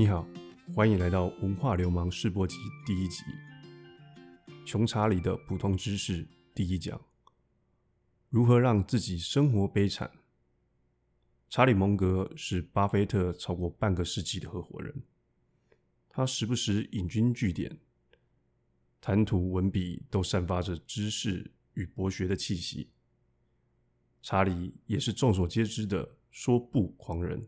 你好，欢迎来到《文化流氓试播集》第一集，《穷查理的普通知识》第一讲：如何让自己生活悲惨。查理·蒙格是巴菲特超过半个世纪的合伙人，他时不时引经据典，谈吐文笔都散发着知识与博学的气息。查理也是众所皆知的说不狂人。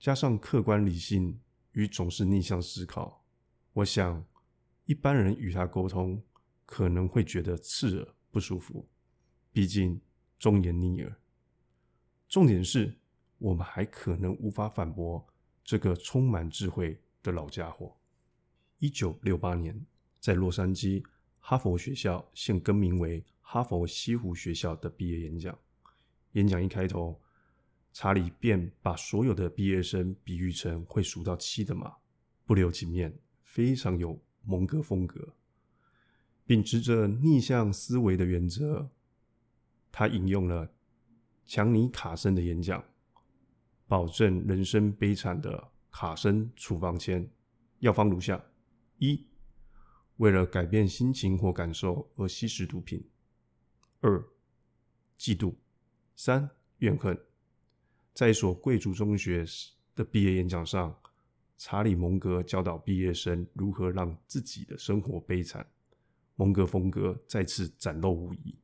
加上客观理性与总是逆向思考，我想一般人与他沟通可能会觉得刺耳不舒服。毕竟忠言逆耳。重点是我们还可能无法反驳这个充满智慧的老家伙。一九六八年，在洛杉矶哈佛学校现更名为哈佛西湖学校的毕业演讲，演讲一开头。查理便把所有的毕业生比喻成会数到七的马，不留情面，非常有蒙哥风格。秉持着逆向思维的原则，他引用了强尼卡森的演讲，保证人生悲惨的卡森处方签，药方如下：一、为了改变心情或感受而吸食毒品；二、嫉妒；三、怨恨。在一所贵族中学的毕业演讲上，查理·蒙格教导毕业生如何让自己的生活悲惨。蒙格风格再次展露无遗。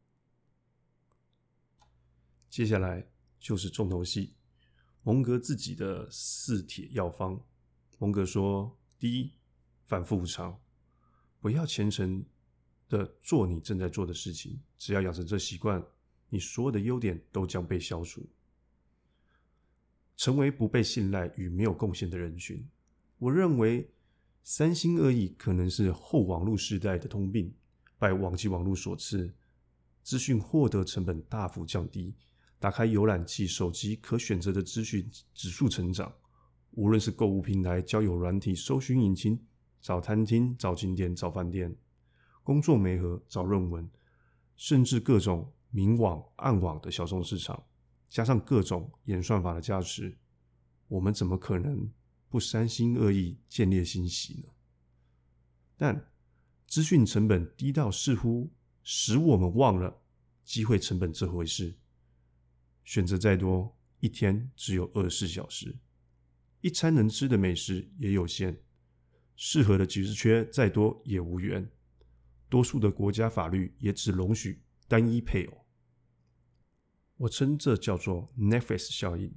接下来就是重头戏，蒙格自己的四铁药方。蒙格说：第一，反复无常，不要虔诚的做你正在做的事情，只要养成这习惯，你所有的优点都将被消除。成为不被信赖与没有贡献的人群。我认为三心二意可能是后网络时代的通病。拜网际网络所赐，资讯获得成本大幅降低。打开浏览器，手机可选择的资讯指数成长。无论是购物平台、交友软体、搜寻引擎、找餐厅、找景点、找饭店、工作媒合、找论文，甚至各种明网暗网的小众市场。加上各种演算法的加持，我们怎么可能不三心二意、见猎心喜呢？但资讯成本低到似乎使我们忘了机会成本这回事。选择再多，一天只有二十四小时，一餐能吃的美食也有限，适合的职缺再多也无缘。多数的国家法律也只容许单一配偶。我称这叫做 Netflix 效应。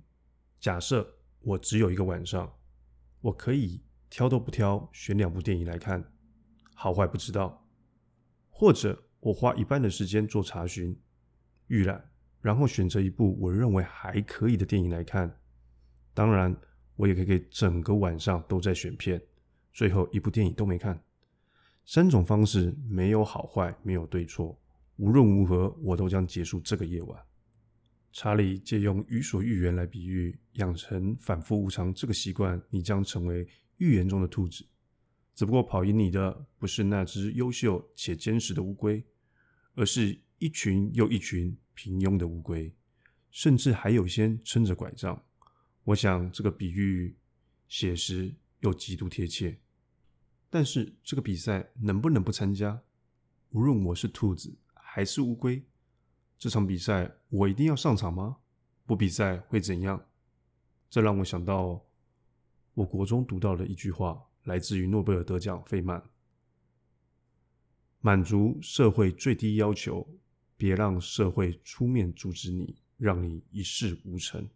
假设我只有一个晚上，我可以挑都不挑，选两部电影来看，好坏不知道；或者我花一半的时间做查询、预览，然后选择一部我认为还可以的电影来看。当然，我也可以整个晚上都在选片，最后一部电影都没看。三种方式没有好坏，没有对错，无论如何，我都将结束这个夜晚。查理借用《予所欲言》来比喻，养成反复无常这个习惯，你将成为预言中的兔子。只不过跑赢你的不是那只优秀且坚实的乌龟，而是一群又一群平庸的乌龟，甚至还有些撑着拐杖。我想这个比喻写实又极度贴切。但是这个比赛能不能不参加？无论我是兔子还是乌龟。这场比赛我一定要上场吗？不比赛会怎样？这让我想到我国中读到的一句话，来自于诺贝尔得奖费曼：满足社会最低要求，别让社会出面阻止你，让你一事无成。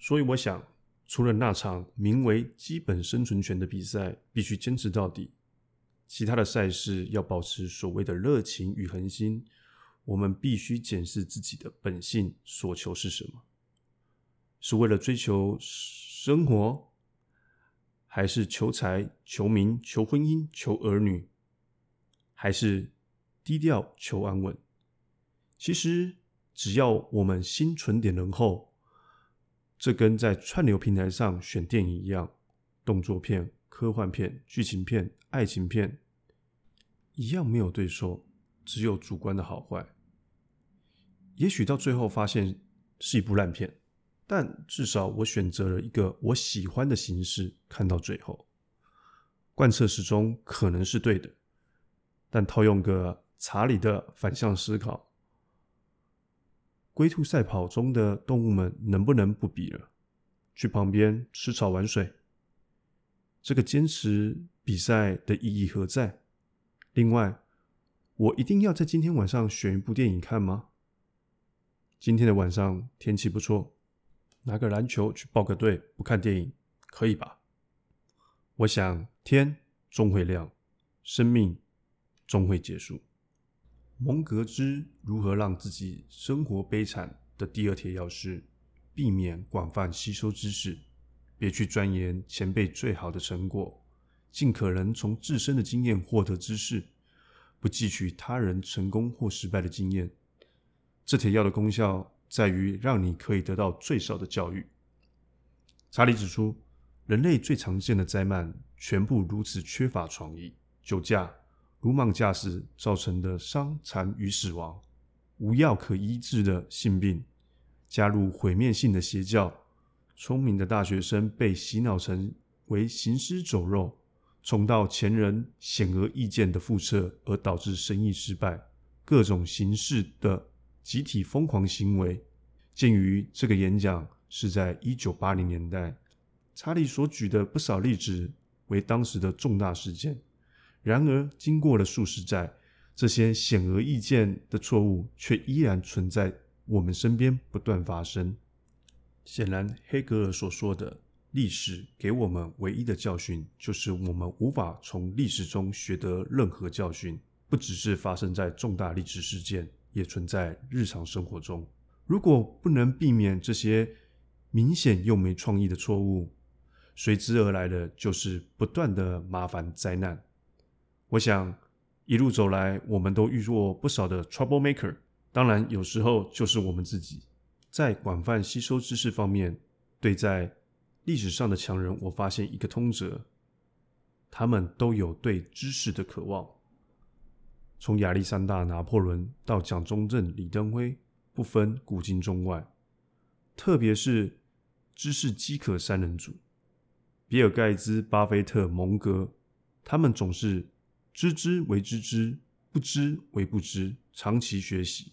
所以我想，除了那场名为“基本生存权”的比赛必须坚持到底，其他的赛事要保持所谓的热情与恒心。我们必须检视自己的本性所求是什么？是为了追求生活，还是求财、求名、求婚姻、求儿女，还是低调求安稳？其实，只要我们心存点仁厚，这跟在串流平台上选电影一样，动作片、科幻片、剧情片、爱情片，一样没有对错，只有主观的好坏。也许到最后发现是一部烂片，但至少我选择了一个我喜欢的形式看到最后。贯彻始终可能是对的，但套用个查理的反向思考，龟兔赛跑中的动物们能不能不比了？去旁边吃草玩水？这个坚持比赛的意义何在？另外，我一定要在今天晚上选一部电影看吗？今天的晚上天气不错，拿个篮球去报个队，不看电影可以吧？我想天终会亮，生命终会结束。蒙格之如何让自己生活悲惨的第二铁钥匙避免广泛吸收知识。别去钻研前辈最好的成果，尽可能从自身的经验获得知识，不汲取他人成功或失败的经验。这帖药的功效在于让你可以得到最少的教育。查理指出，人类最常见的灾难全部如此缺乏创意：酒驾、鲁莽驾驶造成的伤残与死亡，无药可医治的性病，加入毁灭性的邪教。聪明的大学生被洗脑成为行尸走肉，重蹈前人显而易见的覆辙，而导致生意失败。各种形式的集体疯狂行为。鉴于这个演讲是在一九八零年代，查理所举的不少例子为当时的重大事件。然而，经过了数十载，这些显而易见的错误却依然存在我们身边，不断发生。显然，黑格尔所说的历史给我们唯一的教训，就是我们无法从历史中学得任何教训。不只是发生在重大历史事件，也存在日常生活中。如果不能避免这些明显又没创意的错误，随之而来的就是不断的麻烦灾难。我想，一路走来，我们都遇过不少的 trouble maker，当然，有时候就是我们自己。在广泛吸收知识方面，对在历史上的强人，我发现一个通则：他们都有对知识的渴望。从亚历山大、拿破仑到蒋中正、李登辉，不分古今中外，特别是知识饥渴三人组——比尔盖茨、巴菲特、蒙格，他们总是知之为知之，不知为不知，长期学习。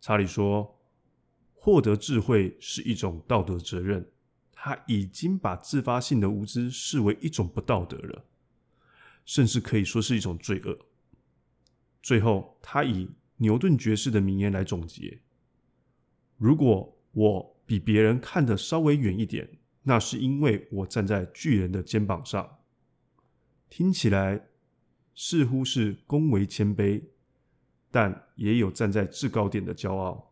查理说。获得智慧是一种道德责任，他已经把自发性的无知视为一种不道德了，甚至可以说是一种罪恶。最后，他以牛顿爵士的名言来总结：“如果我比别人看得稍微远一点，那是因为我站在巨人的肩膀上。”听起来似乎是恭维谦卑，但也有站在制高点的骄傲。